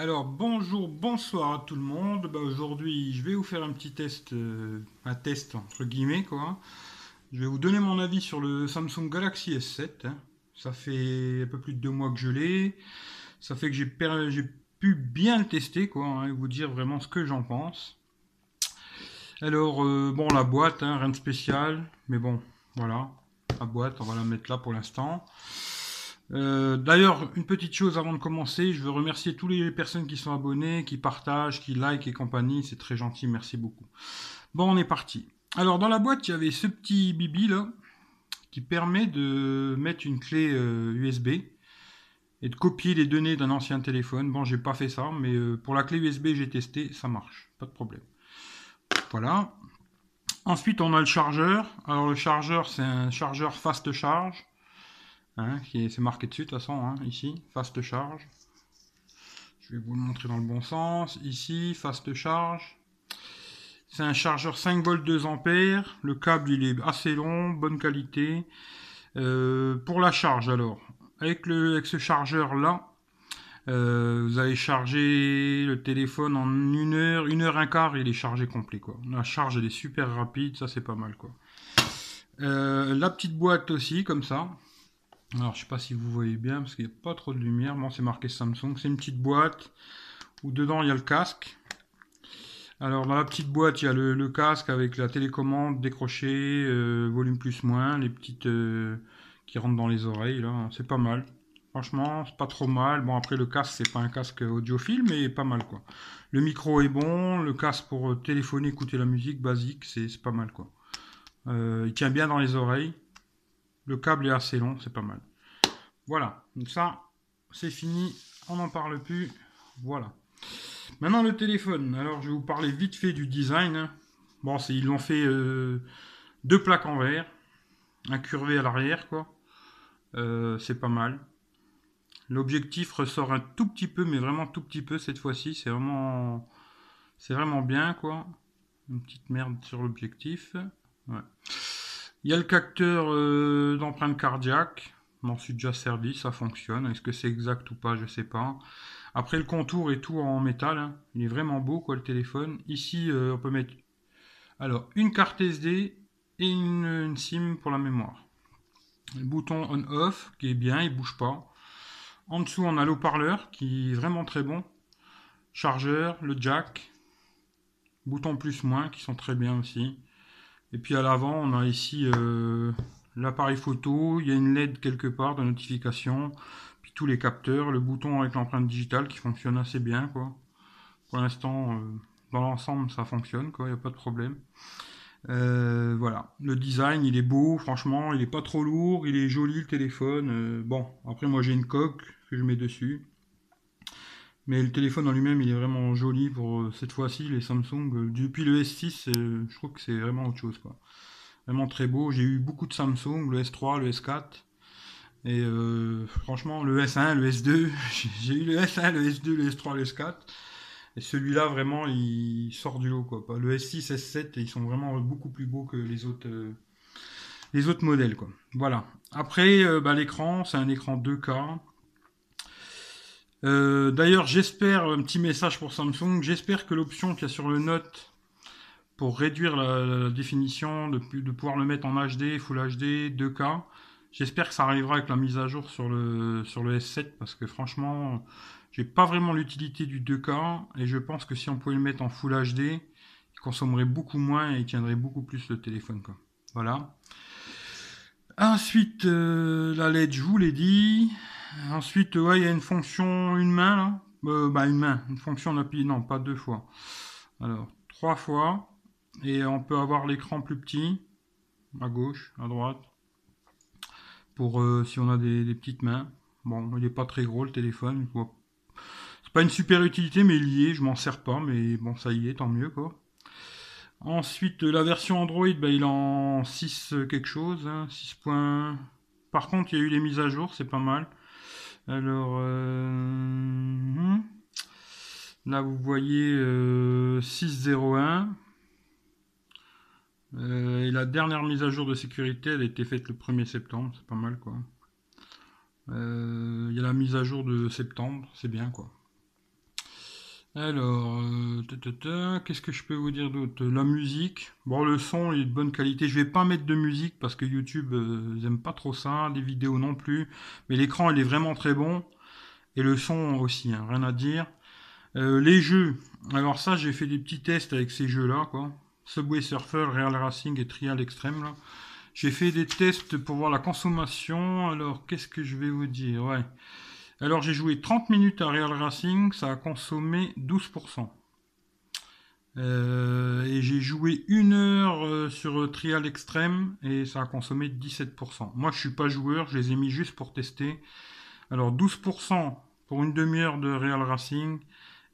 Alors bonjour, bonsoir à tout le monde. Bah, Aujourd'hui, je vais vous faire un petit test, euh, un test entre guillemets quoi. Je vais vous donner mon avis sur le Samsung Galaxy S7. hein. Ça fait un peu plus de deux mois que je l'ai. Ça fait que j'ai pu bien le tester quoi, hein, et vous dire vraiment ce que j'en pense. Alors euh, bon, la boîte, hein, rien de spécial, mais bon, voilà, la boîte, on va la mettre là pour l'instant. Euh, D'ailleurs, une petite chose avant de commencer, je veux remercier toutes les personnes qui sont abonnées, qui partagent, qui like et compagnie, c'est très gentil, merci beaucoup. Bon, on est parti. Alors, dans la boîte, il y avait ce petit bibi là, qui permet de mettre une clé euh, USB et de copier les données d'un ancien téléphone. Bon, j'ai pas fait ça, mais euh, pour la clé USB, j'ai testé, ça marche, pas de problème. Voilà. Ensuite, on a le chargeur. Alors, le chargeur, c'est un chargeur fast charge. Hein, qui est, c'est marqué dessus de toute façon, hein, ici, fast charge. Je vais vous le montrer dans le bon sens. Ici, fast charge. C'est un chargeur 5 volts 2 ampères. Le câble il est assez long, bonne qualité. Euh, pour la charge alors, avec, le, avec ce chargeur là, vous allez charger le téléphone en une heure, une heure un quart, il est chargé complet quoi. La charge elle est super rapide, ça c'est pas mal quoi. Euh, la petite boîte aussi comme ça. Alors, je sais pas si vous voyez bien parce qu'il n'y a pas trop de lumière. Bon, c'est marqué Samsung. C'est une petite boîte où dedans il y a le casque. Alors, dans la petite boîte, il y a le, casque avec la télécommande décrochée, euh, volume plus moins, les petites euh, qui rentrent dans les oreilles. C'est pas mal. Franchement, c'est pas trop mal. Bon, après, le casque, c'est pas un casque audiophile, mais pas mal quoi. Le micro est bon. Le casque pour téléphoner, écouter la musique basique, c'est c'est pas mal quoi. Euh, il tient bien dans les oreilles. Le câble est assez long, c'est pas mal. Voilà, donc ça, c'est fini, on n'en parle plus. Voilà. Maintenant le téléphone. Alors je vais vous parler vite fait du design. Bon, ils l'ont fait euh, deux plaques en verre, un curvé à l'arrière, quoi. Euh, c'est pas mal. L'objectif ressort un tout petit peu, mais vraiment tout petit peu cette fois-ci. C'est vraiment, c'est vraiment bien, quoi. Une petite merde sur l'objectif. Il y a le capteur euh, d'empreinte cardiaque. M'en suis déjà servi, ça fonctionne. Est-ce que c'est exact ou pas, je sais pas. Après le contour est tout en métal. hein. Il est vraiment beau quoi le téléphone. Ici euh, on peut mettre alors une carte SD et une, SIM pour la mémoire. Le bouton on-off qui est bien, il bouge pas. En dessous on a l'haut-parleur qui est vraiment très bon. Chargeur, le jack, bouton plus moins qui sont très bien aussi. Et puis à l'avant, on a ici euh, l'appareil photo, il y a une LED quelque part de notification, puis tous les capteurs, le bouton avec l'empreinte digitale qui fonctionne assez bien quoi. Pour l'instant, euh, dans l'ensemble, ça fonctionne quoi, il n'y a pas de problème. Euh, voilà, le design il est beau, franchement, il est pas trop lourd, il est joli le téléphone. bon, après moi j'ai une coque que je mets dessus. Mais le téléphone en lui-même, il est vraiment joli pour euh, cette fois-ci, les Samsung. Euh, Depuis le S6, euh, je trouve que c'est vraiment autre chose, quoi. Vraiment très beau. J'ai eu beaucoup de Samsung, le S3, le S4. Et euh, franchement, le S1, le S2, j'ai- eu le S1, le S2, le S3, le S4. Et celui-là, vraiment, il sort du lot, quoi. Le S6, S7, ils sont vraiment beaucoup plus beaux que les autres, euh, les autres modèles, quoi. Voilà. Après, euh, bah, l'écran, c'est un écran 2K. Euh, D'ailleurs, j'espère, un petit message pour Samsung, j'espère que l'option qu'il y a sur le Note pour réduire la, définition, de, pouvoir le mettre en HD, Full HD, 2K, j'espère que ça arrivera avec la mise à jour sur le, sur le S7 parce que franchement, j'ai pas vraiment l'utilité du 2K et je pense que si on pouvait le mettre en Full HD, il consommerait beaucoup moins et il tiendrait beaucoup plus le téléphone. Voilà. Ensuite, euh, la LED, je vous l'ai dit. Ensuite, ouais, il y a une fonction une main là. Euh, bah une main, une fonction d'appuyer, non, pas deux fois. Alors, trois fois. Et on peut avoir l'écran plus petit, à gauche, à droite. Pour euh, si on a des, petites mains. Bon, il est pas très gros le téléphone. C'est pas une super utilité, mais il y est, je m'en sers pas, mais bon, ça y est, tant mieux quoi. Ensuite, la version Android, bah, il est en 6 euh, quelque chose, hein, 6 points. Par contre, il y a eu les mises à jour, c'est pas mal. Alors, euh, hmm. là vous voyez euh, 6.01. Euh, et la dernière mise à jour de sécurité, elle a été faite le 1er septembre, c'est pas mal quoi. Il y a la mise à jour de septembre, c'est bien quoi. Alors, euh, qu'est-ce que je peux vous dire d'autre? La musique. Bon, le son est de bonne qualité. Je vais pas mettre de musique parce que YouTube, euh, aiment pas trop ça. Les vidéos non plus. Mais l'écran, il est vraiment très bon. Et le son aussi, hein, rien à dire. Euh, les jeux. Alors ça, j'ai fait des petits tests avec ces jeux-là, quoi. Subway Surfer, Real Racing et Trial Extreme. J'ai fait des tests pour voir la consommation. Alors, qu'est-ce que je vais vous dire? Ouais. Alors j'ai joué 30 minutes à Real Racing, ça a consommé 12%. Euh, et j'ai joué une heure euh, sur Trial Extreme et ça a consommé 17%. Moi je suis pas joueur, je les ai mis juste pour tester. Alors 12% pour une demi-heure de Real Racing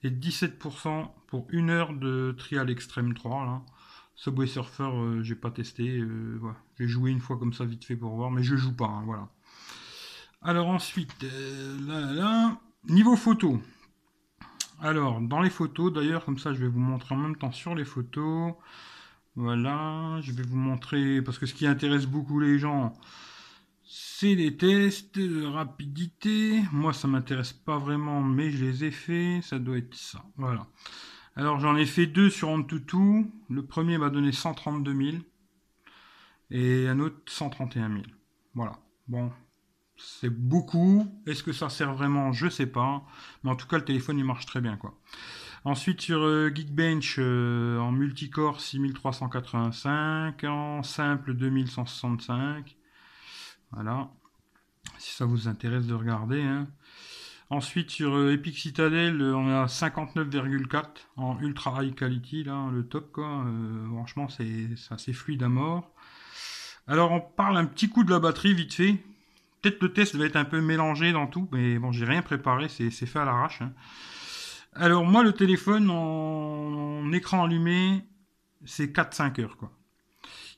et 17% pour une heure de Trial Extreme 3. Là. Subway Surfer, euh, j'ai pas testé. J'ai joué une fois comme ça vite fait pour voir, mais je joue pas. Hein, voilà. Alors ensuite, euh, là, là, niveau photo. Alors, dans les photos, d'ailleurs, comme ça, je vais vous montrer en même temps sur les photos. Voilà, je vais vous montrer, parce que ce qui intéresse beaucoup les gens, c'est les tests de rapidité. Moi, ça m'intéresse pas vraiment, mais je les ai fait. Ça doit être ça. Voilà. Alors, j'en ai fait deux sur Antutu. Le premier m'a donné 132 000 et un autre 131 000. Voilà. Bon, c'est beaucoup. Est-ce que ça sert vraiment? Je sais pas. Mais en tout cas, le téléphone, il marche très bien, quoi. Ensuite, sur euh, Geekbench, euh, en multicore 6385, en simple 2165. Voilà. Si ça vous intéresse de regarder. Hein. Ensuite, sur euh, Epic Citadel, on a 59,4 en ultra high quality, là, le top, quoi. franchement, c'est assez fluide à mort. Alors, on parle un petit coup de la batterie, vite fait. Peut-être le test va être un peu mélangé dans tout, mais bon, j'ai rien préparé, c'est fait à l'arrache. Hein. Alors moi, le téléphone en, écran allumé, c'est 4-5 heures, quoi.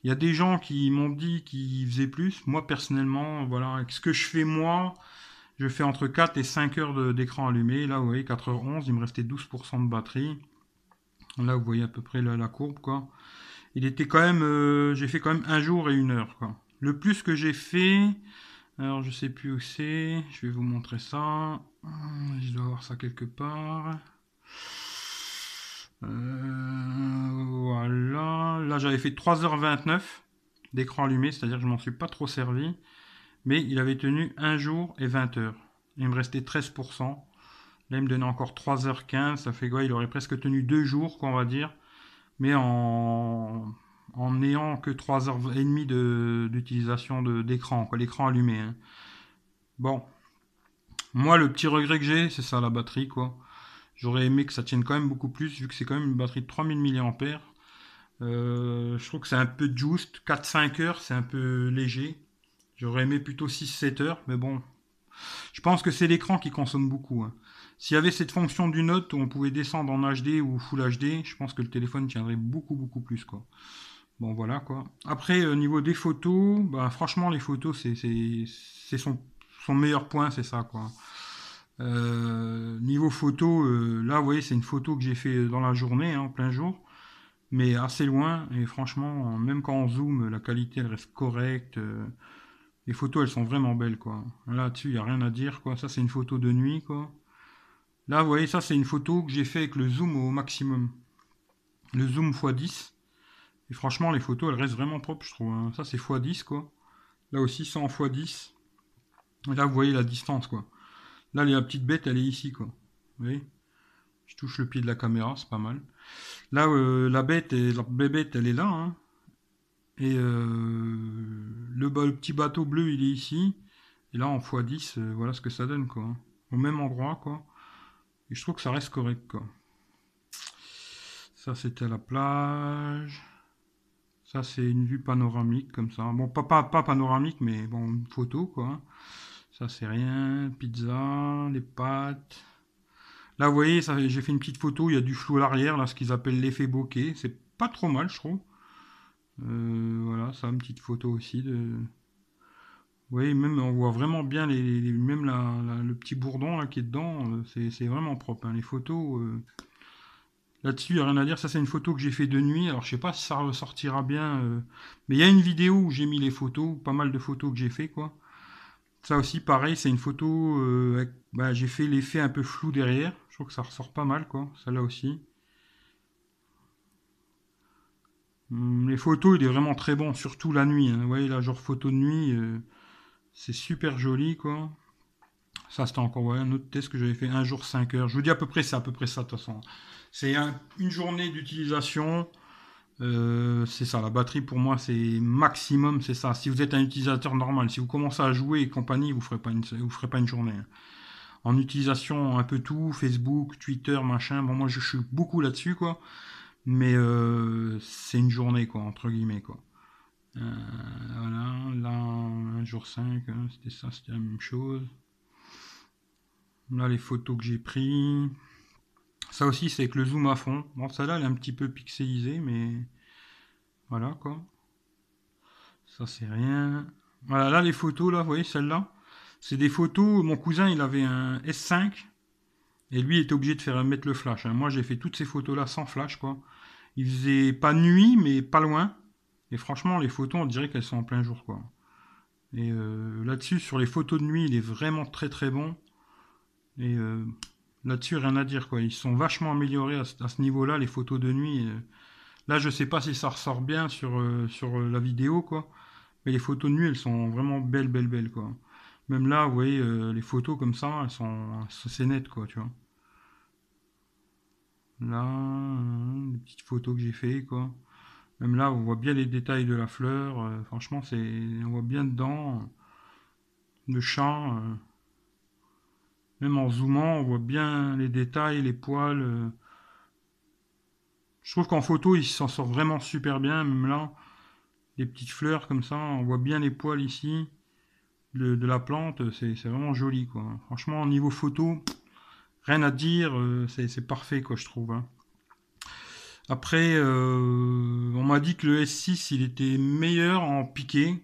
Il y a des gens qui m'ont dit qu'ils faisaient plus. Moi, personnellement, voilà, avec ce que je fais moi, je fais entre 4 et 5 heures d'écran allumé. Là, vous voyez, 4h11, il me restait 12% de batterie. Là, vous voyez à peu près la, courbe, quoi. Il était quand même, euh, j'ai fait quand même un jour et une heure, quoi. Le plus que j'ai fait, alors je sais plus où c'est. Je vais vous montrer ça. Je dois avoir ça quelque part. Euh, voilà. Là j'avais fait 3h29 d'écran allumé, c'est-à-dire que je m'en suis pas trop servi. Mais il avait tenu 1 jour et 20 heures. Il me restait 13%. Là il me donnait encore 3h15. Ça fait quoi? Il aurait presque tenu 2 jours, qu'on va dire. Mais en en n'ayant que 3h30 d'utilisation d'écran, l'écran allumé. Hein. Bon, moi le petit regret que j'ai, c'est ça la batterie quoi. J'aurais aimé que ça tienne quand même beaucoup plus, vu que c'est quand même une batterie de 3000 mAh. Euh, je trouve que c'est un peu juste, 4-5 heures, c'est un peu léger. J'aurais aimé plutôt 6-7 heures, mais bon. Je pense que c'est l'écran qui consomme beaucoup. Hein. S'il y avait cette fonction du note où on pouvait descendre en HD ou Full HD, je pense que le téléphone tiendrait beaucoup beaucoup plus quoi. Bon voilà quoi. Après au euh, niveau des photos, bah franchement les photos c'est son, meilleur point, c'est ça quoi. Euh, niveau photo, euh, là vous voyez c'est une photo que j'ai fait dans la journée, hein, en plein jour, mais assez loin et franchement même quand on zoome la qualité elle reste correcte. les photos elles sont vraiment belles quoi. Là dessus il n'y a rien à dire quoi. Ça c'est une photo de nuit quoi. Là vous voyez ça c'est une photo que j'ai fait avec le zoom au maximum. Le zoom x10. Et franchement, les photos, elles restent vraiment propres, je trouve. Hein. Ça, c'est x10, quoi. Là aussi, 100 x10. Et là, vous voyez la distance, quoi. Là, la petite bête, elle est ici, quoi. Vous voyez? Je touche le pied de la caméra, c'est pas mal. Là, euh, la bête, et, la bébête, elle est là. Hein. Et euh, le, petit bateau bleu, il est ici. Et là, en x10, euh, voilà ce que ça donne, quoi. Au même endroit, quoi. Et je trouve que ça reste correct, quoi. Ça, c'était la plage. Ça, c'est une vue panoramique comme ça. Bon, pas, pas, panoramique, mais bon, une photo, quoi. Ça, c'est rien. Pizza, les pâtes. Là, vous voyez, j'ai fait une petite photo. Il y a du flou à l'arrière, là, ce qu'ils appellent l'effet bokeh. C'est pas trop mal, je trouve. Euh, voilà, ça, une petite photo aussi. Vous voyez, même, on voit vraiment bien les, même le petit bourdon là qui est dedans. Euh, c'est vraiment propre. Hein. Les photos. Euh, Là-dessus, il n'y a rien à dire. Ça, c'est une photo que j'ai fait de nuit. Alors, je sais pas si ça ressortira bien. Euh, mais il y a une vidéo où j'ai mis les photos, pas mal de photos que j'ai fait, quoi. Ça aussi, pareil, c'est une photo. Euh, bah, j'ai fait l'effet un peu flou derrière. Je trouve que ça ressort pas mal, quoi. Celle-là aussi. Hum, les photos, il est vraiment très bon, surtout la nuit. Hein. Vous voyez, là, genre photo de nuit, euh, c'est super joli, quoi. Ça, c'était encore un autre test que j'avais fait, un jour 5 heures. Je vous dis à peu près, c'est à peu près ça, de toute façon. C'est une journée d'utilisation. Euh, c'est ça, la batterie pour moi c'est maximum, c'est ça. Si vous êtes un utilisateur normal, si vous commencez à jouer et compagnie, vous ferez pas une, vous ferez pas une journée. Hein. En utilisation un peu tout, Facebook, Twitter, machin. Bon, moi je suis beaucoup là-dessus quoi, mais euh, c'est une journée quoi entre guillemets. Euh, voilà, là un jour 5, hein, c'était ça, c'était la même chose. Là les photos que j'ai prises. Ça aussi, c'est avec le zoom à fond. Bon, ça là, elle est un petit peu pixelisée, mais voilà quoi. Ça, c'est rien. Voilà, là, les photos, là, vous voyez, celle-là, c'est des photos. Mon cousin, il avait un S5 et lui, il était obligé de faire mettre le flash. Hein. Moi, j'ai fait toutes ces photos-là sans flash, quoi. Il faisait pas nuit, mais pas loin. Et franchement, les photos, on dirait qu'elles sont en plein jour, quoi. Et euh, là-dessus, sur les photos de nuit, il est vraiment très très bon. Et euh, Là-dessus, rien à dire, quoi. Ils sont vachement améliorés à, ce niveau-là, les photos de nuit. Euh. Là, je sais pas si ça ressort bien sur, euh, euh, la vidéo, quoi. Mais les photos de nuit, elles sont vraiment belles, belles, belles, quoi. Même là, vous voyez, les photos comme ça, elles sont... C'est net, quoi, tu vois. Là, les petites photos que j'ai fait, quoi. Même là, on voit bien les détails de la fleur. franchement, c'est... On voit bien dedans le champ. Même en zoomant, on voit bien les détails, les poils. Euh. Je trouve qu'en photo, il s'en sort vraiment super bien. Même là, les petites fleurs comme ça, on voit bien les poils ici de, la plante. C'est vraiment joli, quoi. Franchement, au niveau photo, rien à dire. Euh, c'est parfait, quoi, je trouve. Hein. Après, euh, on m'a dit que le S6, il était meilleur en piqué.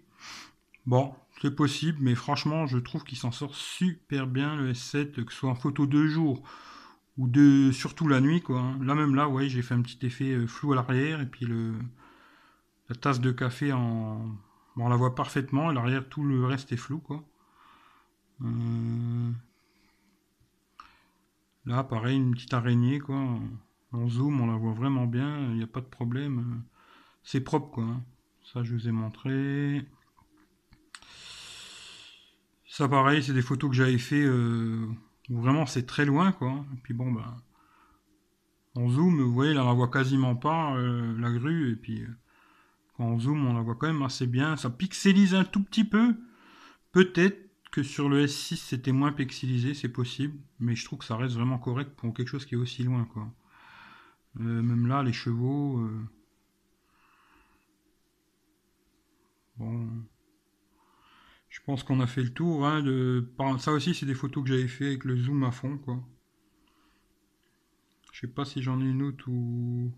Bon, possible, mais franchement, je trouve qu'il s'en sort super bien le S7, que ce soit en photo de jour ou de surtout la nuit quoi. Hein. Là même là, ouais, j'ai fait un petit effet euh, flou à l'arrière et puis le la tasse de café en on la voit parfaitement et l'arrière tout le reste est flou quoi. Euh, là, pareil, une petite araignée quoi. En zoom, on la voit vraiment bien, il n'y a pas de problème. C'est propre quoi. Hein. Ça, je vous ai montré. Ça, pareil, c'est des photos que j'avais fait euh, où vraiment c'est très loin, quoi. Et puis bon, bah, on zoom, vous voyez, là, on la voit quasiment pas, euh, la grue. Et puis, euh, quand on zoom, on la voit quand même assez bien. Ça pixelise un tout petit peu. Peut-être que sur le S6, c'était moins pixelisé, c'est possible. Mais je trouve que ça reste vraiment correct pour quelque chose qui est aussi loin, quoi. même là, les chevaux... Bon... Je pense qu'on a fait le tour. Hein. Ça aussi, c'est des photos que j'avais fait avec le zoom à fond. quoi. Je sais pas si j'en ai une autre ou...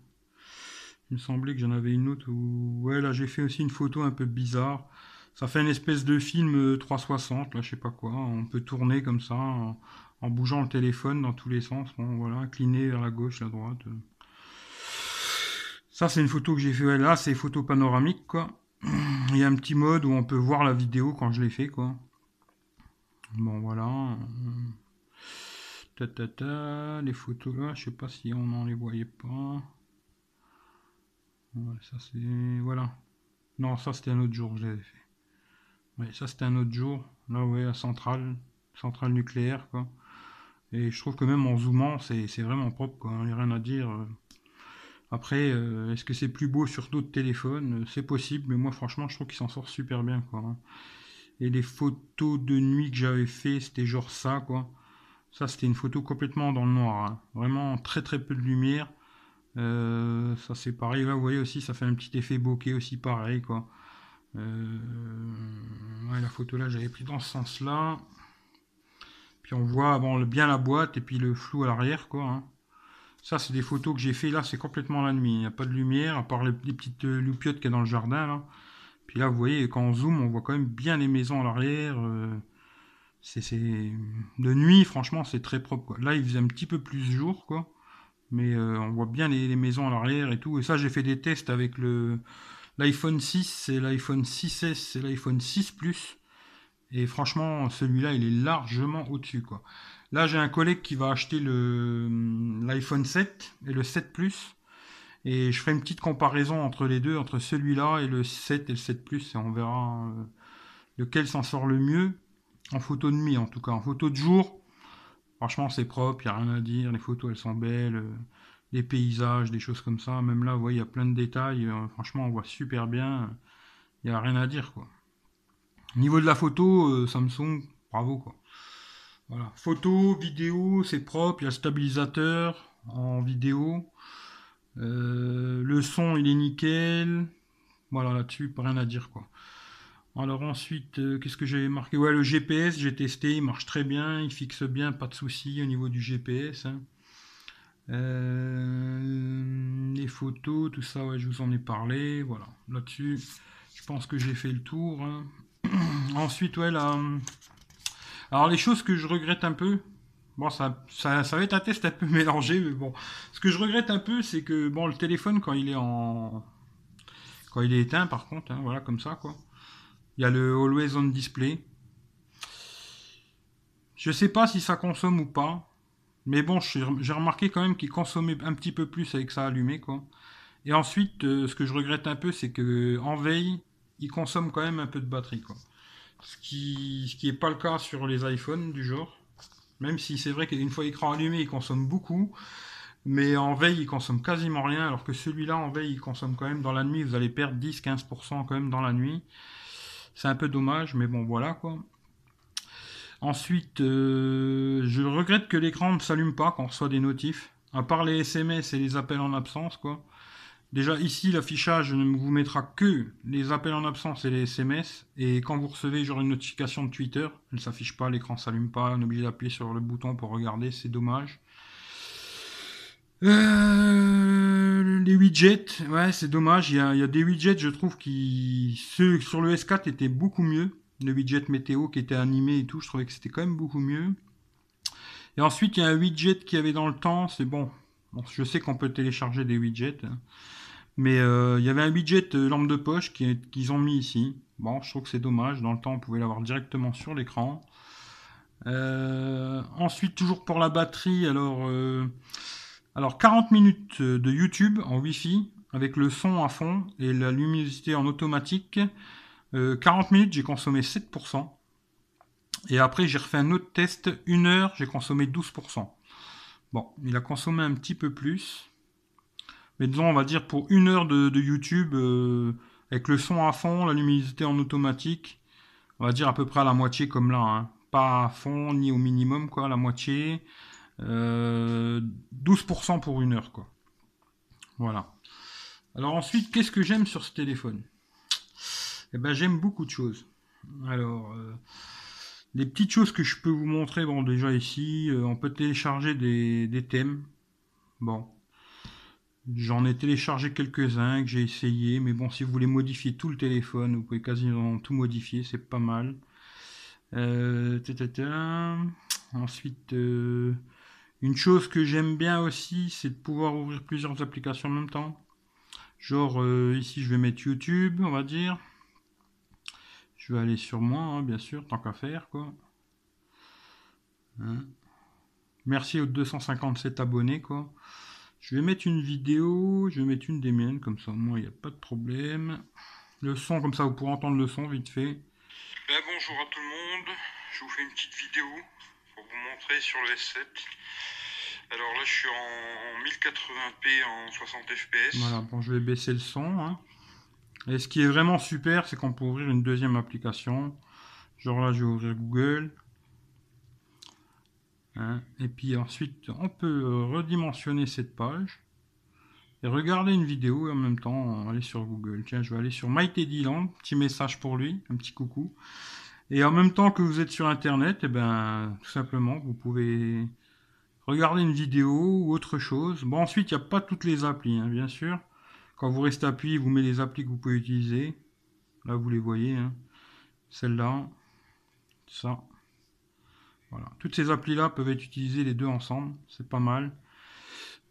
Il me semblait que j'en avais une autre ou... Ouais, là, j'ai fait aussi une photo un peu bizarre. Ça fait une espèce de film 360, là, je sais pas quoi. On peut tourner comme ça, en, bougeant le téléphone dans tous les sens. Bon, voilà, incliné vers la gauche, la droite. Ça, c'est une photo que j'ai fait. là, c'est photo panoramique, quoi. Il y a un petit mode où on peut voir la vidéo quand je l'ai fait, quoi. Bon, voilà. Ta, ta, ta, les photos là, je sais pas si on n'en les voyait pas. ça c'est... Voilà. Non, ça c'était un autre jour je l'avais fait. Oui, ça c'était un autre jour. Là, ouais, la centrale, centrale nucléaire, quoi. Et je trouve que même en zoomant, c'est vraiment propre, quoi. Il n'y a rien à dire. Après, euh, est-ce que c'est plus beau sur d'autres téléphones? C'est possible, mais moi franchement, je trouve qu'il s'en sort super bien, quoi. Hein. Et les photos de nuit que j'avais fait, c'était genre ça, quoi. Ça, c'était une photo complètement dans le noir. Hein. Vraiment très très peu de lumière. Euh, ça, c'est pareil. Là, vous voyez aussi, ça fait un petit effet bokeh aussi, pareil, quoi. Euh, la photo là, j'avais pris dans ce sens-là. Puis on voit bon, bien la boîte et puis le flou à l'arrière, quoi. Hein. Ça, c'est des photos que j'ai fait là, c'est complètement la nuit. Il n'y a pas de lumière, à part les, petites euh, loupiottes qu'il y a dans le jardin. Là. Puis là, vous voyez, quand on zoome, on voit quand même bien les maisons à l'arrière. Euh, c'est De nuit, franchement, c'est très propre. Là, il faisait un petit peu plus jour, quoi. Mais euh, on voit bien les, maisons à l'arrière et tout. Et ça, j'ai fait des tests avec l'iPhone 6, c'est l'iPhone 6S, c'est l'iPhone 6 Plus. Et franchement, celui-là, il est largement au-dessus, quoi. Là, j'ai un collègue qui va acheter le l'iPhone 7 et le 7 Plus. Et je ferai une petite comparaison entre les deux, entre celui-là et le 7 et le 7 Plus, et on verra euh, lequel s'en sort le mieux. En photo de nuit, en tout cas. En photo de jour, franchement, c'est propre, il n'y a rien à dire. Les photos, elles sont belles. Euh, les paysages, des choses comme ça. Même là, vous voyez, il y a plein de détails. Euh, franchement, on voit super bien. Il n'y a rien à dire, quoi. Niveau de la photo, Samsung, bravo, quoi. Voilà. Photo, vidéo, c'est propre. Il y a stabilisateur en vidéo. Euh, le son, il est nickel. Voilà, là-dessus, rien à dire, quoi. Alors ensuite, euh, qu'est-ce que j'avais marqué? Ouais, le GPS, j'ai testé, il marche très bien, il fixe bien, pas de soucis au niveau du GPS. Hein. Euh, les photos, tout ça, je vous en ai parlé. Voilà, là-dessus, je pense que j'ai fait le tour. Hein. ensuite, ouais, là... Alors les choses que je regrette un peu, Bon, ça, ça, va être un test un peu mélangé, mais bon. Ce que je regrette un peu, c'est que bon, le téléphone, quand il est en. Quand il est éteint, par contre, hein, voilà, comme ça, quoi. Il y a le Always On Display. Je sais pas si ça consomme ou pas. Mais bon, j'ai remarqué quand même qu'il consommait un petit peu plus avec ça allumé, quoi. Et ensuite, euh, ce que je regrette un peu, c'est que en veille, il consomme quand même un peu de batterie. Ce qui, ce qui est pas le cas sur les iPhones du genre. Même si c'est vrai qu'une fois l'écran allumé, il consomme beaucoup. Mais en veille, il consomme quasiment rien. Alors que celui-là, en veille, il consomme quand même dans la nuit. Vous allez perdre 10-15% quand même dans la nuit. C'est un peu dommage, mais bon, voilà quoi. Ensuite, euh, je regrette que l'écran ne s'allume pas quand on reçoit des notifs. À part les SMS et les appels en absence, quoi. Déjà ici, l'affichage ne vous mettra que les appels en absence et les SMS. Et quand vous recevez genre une notification de Twitter, elle ne s'affiche pas, l'écran s'allume pas, on est obligé d'appuyer sur le bouton pour regarder, c'est dommage. Euh, les widgets, ouais, c'est dommage. Il y, a, des widgets, je trouve, qui ceux sur le S4 étaient beaucoup mieux. Le widget météo qui était animé et tout, je trouvais que c'était quand même beaucoup mieux. Et ensuite, il y a un widget qui avait dans le temps, c'est bon. je sais qu'on peut télécharger des widgets. Mais euh, il y avait un widget euh, lampe de poche qu'ils ont mis ici. Bon, je trouve que c'est dommage. Dans le temps, on pouvait l'avoir directement sur l'écran. Euh, ensuite, toujours pour la batterie, alors, alors 40 minutes de YouTube en Wi-Fi avec le son à fond et la luminosité en automatique. 40 minutes, j'ai consommé 7%. Et après, j'ai refait un autre test, une heure, j'ai consommé 12%. Bon, il a consommé un petit peu plus. Mais disons, on va dire pour une heure de, YouTube, euh, avec le son à fond, la luminosité en automatique, on va dire à peu près à la moitié comme là. Hein. Pas à fond ni au minimum, quoi, la moitié. 12% euh, pour une heure, quoi. Voilà. Alors ensuite, qu'est-ce que j'aime sur ce téléphone? Eh ben, j'aime beaucoup de choses. Alors, euh, petites choses que je peux vous montrer, bon, déjà ici, on peut télécharger des, des thèmes. Bon, J'en ai téléchargé quelques-uns que j'ai essayé, mais bon, si vous voulez modifier tout le téléphone, vous pouvez quasiment tout modifier, c'est pas mal. Euh, Ensuite, euh, une chose que j'aime bien aussi, c'est de pouvoir ouvrir plusieurs applications en même temps. Genre, euh, ici, je vais mettre YouTube, on va dire. Je vais aller sur moi, hein, bien sûr, tant qu'à faire, quoi. Hein. Merci aux 257 abonnés, quoi. Je vais mettre une vidéo, je vais mettre une des miennes, comme ça moi il n'y a pas de problème. Le son, comme ça vous pourrez entendre le son vite fait. Ben, bonjour à tout le monde, je vous fais une petite vidéo pour vous montrer sur le S7. Alors là je suis en 1080p en 60 fps. Voilà, bon je vais baisser le son. Hein. Et ce qui est vraiment super, c'est qu'on peut ouvrir une deuxième application. Genre là je vais ouvrir Google. Hein. Et puis ensuite, on peut euh, redimensionner cette page et regarder une vidéo et en même temps aller sur Google. Tiens, je vais aller sur MyTeddyland, petit message pour lui, un petit coucou. Et en même temps que vous êtes sur Internet, et eh ben, tout simplement, vous pouvez regarder une vidéo ou autre chose. Bon, ensuite, il n'y a pas toutes les applis, hein, bien sûr. Quand vous restez appuyé, vous mettez les applis que vous pouvez utiliser. Là, vous les voyez. Hein. Celle-là, ça. Voilà. Toutes ces applis-là peuvent être utilisées les deux ensemble, c'est pas mal.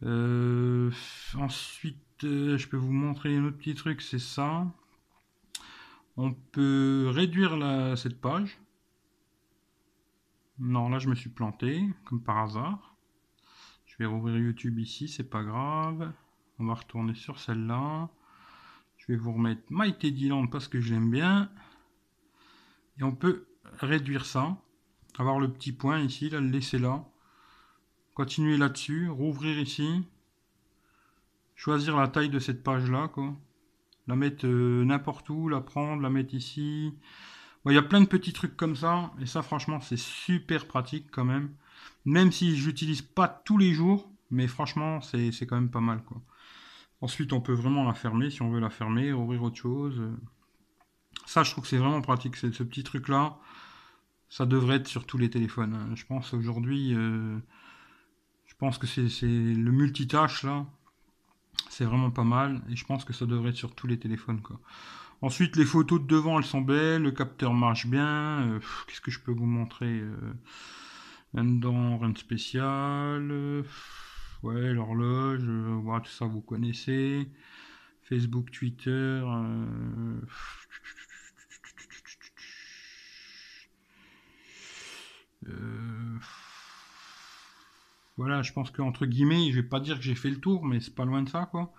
Euh, ensuite, euh, je peux vous montrer un autre petit truc, c'est ça. On peut réduire cette page. Non, là je me suis planté, comme par hasard. Je vais rouvrir YouTube ici, c'est pas grave. On va retourner sur celle-là. Je vais vous remettre Mighty Dylan parce que je l'aime bien. Et on peut réduire ça. Avoir le petit point ici, là, le laisser là. Continuer là-dessus, rouvrir ici. Choisir la taille de cette page-là. La mettre euh, n'importe où, la prendre, la mettre ici. Il y a plein de petits trucs comme ça. Et ça, franchement, c'est super pratique quand même. Même si je l'utilise pas tous les jours. Mais franchement, c'est quand même pas mal. Ensuite, on peut vraiment la fermer si on veut la fermer, ouvrir autre chose. Ça, je trouve que c'est vraiment pratique. Ce petit truc-là, ça devrait être sur tous les téléphones. Hein. Je pense aujourd'hui, euh, je pense que c'est le multitâche là. C'est vraiment pas mal. Et je pense que ça devrait être sur tous les téléphones. Quoi. Ensuite, les photos de devant, elles sont belles. Le capteur marche bien. Euh, qu'est-ce que je peux vous montrer euh, Dedans, rien de spécial. Ouais, l'horloge, euh, tout ça vous connaissez. Facebook, Twitter. Euh, euh, voilà, je pense qu'entre guillemets, je vais pas dire que j'ai fait le tour, mais c'est pas loin de ça, quoi.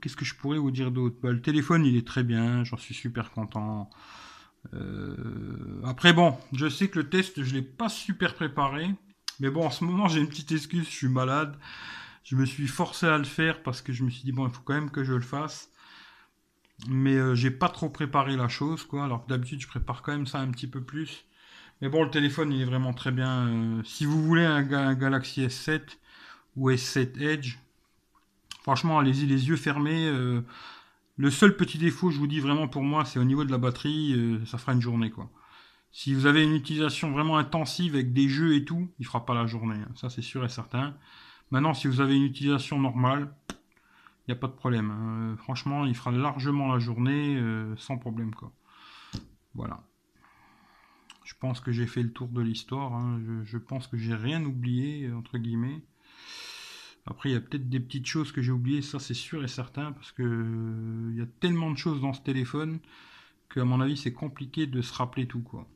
Qu'est-ce que je pourrais vous dire d'autre? Bah, Le téléphone, il est très bien, j'en suis super content. après, bon, je sais que le test, je l'ai pas super préparé. Mais bon, en ce moment, j'ai une petite excuse, je suis malade. Je me suis forcé à le faire parce que je me suis dit, bon, il faut quand même que je le fasse. Mais euh, j'ai pas trop préparé la chose, quoi. Alors que d'habitude, je prépare quand même ça un petit peu plus. Mais bon, le téléphone, il est vraiment très bien. Euh, si vous voulez un, Galaxy S7 ou S7 Edge, franchement, allez-y les yeux fermés. Euh, le seul petit défaut, je vous dis vraiment pour moi, c'est au niveau de la batterie, ça fera une journée, quoi. Si vous avez une utilisation vraiment intensive avec des jeux et tout, il fera pas la journée. Hein. Ça, c'est sûr et certain. Maintenant, si vous avez une utilisation normale, n'y a pas de problème. Hein. Franchement, il fera largement la journée euh, sans problème. Quoi. Voilà. Je pense que j'ai fait le tour de l'histoire. Hein. Je, pense que j'ai rien oublié, entre guillemets. Après, il y a peut-être des petites choses que j'ai oubliées, ça c'est sûr et certain, parce que euh, il y a tellement de choses dans ce téléphone qu'à mon avis, c'est compliqué de se rappeler tout. quoi.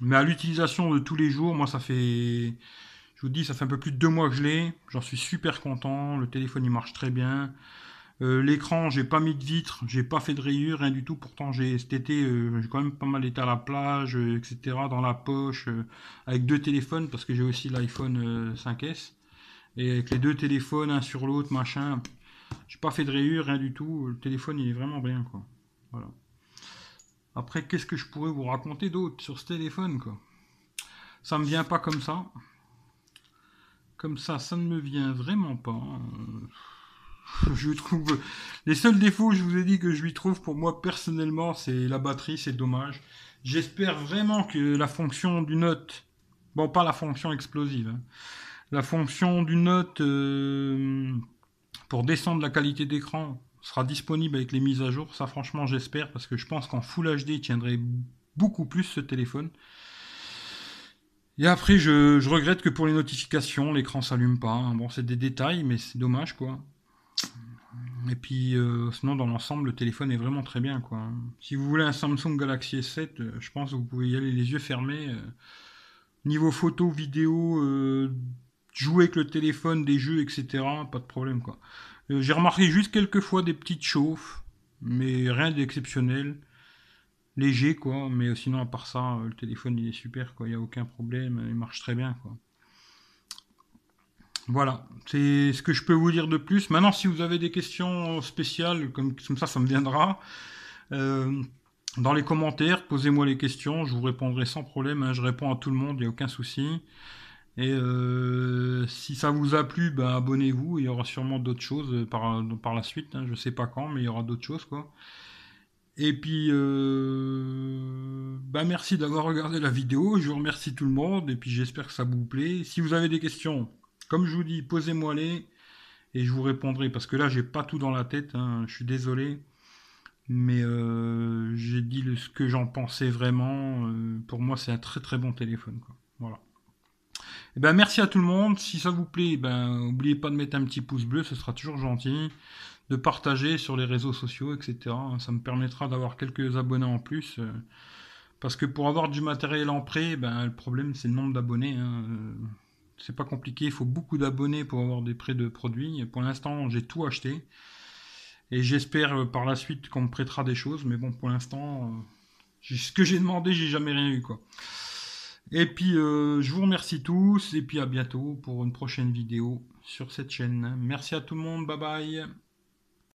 Mais à l'utilisation de tous les jours, moi ça fait, je vous dis, ça fait un peu plus de deux mois que je l'ai. J'en suis super content. Le téléphone il marche très bien. Euh, l'écran, j'ai pas mis de vitre, j'ai pas fait de rayures, rien du tout. Pourtant, j'ai cet été, euh, j'ai quand même pas mal été à la plage, euh, etc. Dans la poche, avec deux téléphones parce que j'ai aussi l'iPhone 5S et avec les deux téléphones un sur l'autre, machin. J'ai pas fait de rayures, rien du tout. Le téléphone, il est vraiment bien, quoi. Voilà. Après, qu'est-ce que je pourrais vous raconter d'autre sur ce téléphone, quoi? Ça me vient pas comme ça. Comme ça, ça ne me vient vraiment pas. Je trouve... Les seuls défauts, je vous ai dit que je lui trouve pour moi personnellement, c'est la batterie, c'est dommage. J'espère vraiment que la fonction du note... Bon, pas la fonction explosive. Hein. La fonction du note... Euh, pour descendre la qualité d'écran, sera disponible avec les mises à jour. Ça, franchement, j'espère, parce que je pense qu'en Full HD, tiendrait beaucoup plus ce téléphone. Et après, je, regrette que pour les notifications, l'écran s'allume pas. Bon, c'est des détails, mais c'est dommage, quoi. Et puis, euh, sinon, dans l'ensemble, le téléphone est vraiment très bien, quoi. Si vous voulez un Samsung Galaxy S7, euh, je pense que vous pouvez y aller les yeux fermés. Euh. niveau photo, vidéo, jouer avec le téléphone, des jeux, etc., pas de problème, quoi. J'ai remarqué juste quelques fois des petites chauffes, mais rien d'exceptionnel. Léger, quoi. Mais sinon, à part ça, euh, le téléphone, il est super, quoi. Il n'y a aucun problème. Il marche très bien, quoi. Voilà, c'est ce que je peux vous dire de plus. Maintenant, si vous avez des questions spéciales, comme, ça, ça me viendra. Euh, dans les commentaires, posez-moi les questions, je vous répondrai sans problème. Hein. je réponds à tout le monde, il n'y a aucun souci. Et euh, si ça vous a plu, ben, abonnez-vous. Il y aura sûrement d'autres choses par, la suite. Hein. Je sais pas quand, mais il y aura d'autres choses. quoi. Et puis, euh, ben, merci d'avoir regardé la vidéo. Je vous remercie tout le monde. Et puis, j'espère que ça vous plaît. Si vous avez des questions, comme je vous dis, posez-moi-les. Et je vous répondrai. Parce que là, j'ai pas tout dans la tête. Hein. Je suis désolé. Mais euh, j'ai dit ce que j'en pensais vraiment. pour moi, c'est un très très bon téléphone. Quoi. Voilà. Eh ben, merci à tout le monde. Si ça vous plaît, ben, n'oubliez pas de mettre un petit pouce bleu, ce sera toujours gentil. De partager sur les réseaux sociaux, etc. Ça me permettra d'avoir quelques abonnés en plus. Euh, Parce que pour avoir du matériel en prêt, ben, le problème c'est le nombre d'abonnés. Hein. C'est pas compliqué, il faut beaucoup d'abonnés pour avoir des prêts de produits. Pour l'instant, j'ai tout acheté. Et j'espère euh, par la suite qu'on me prêtera des choses. Mais bon, pour l'instant, euh, ce que j'ai demandé, j'ai jamais rien eu. quoi. Et puis, je vous remercie tous. Et puis à bientôt pour une prochaine vidéo sur cette chaîne. Merci à tout le monde. Bye bye.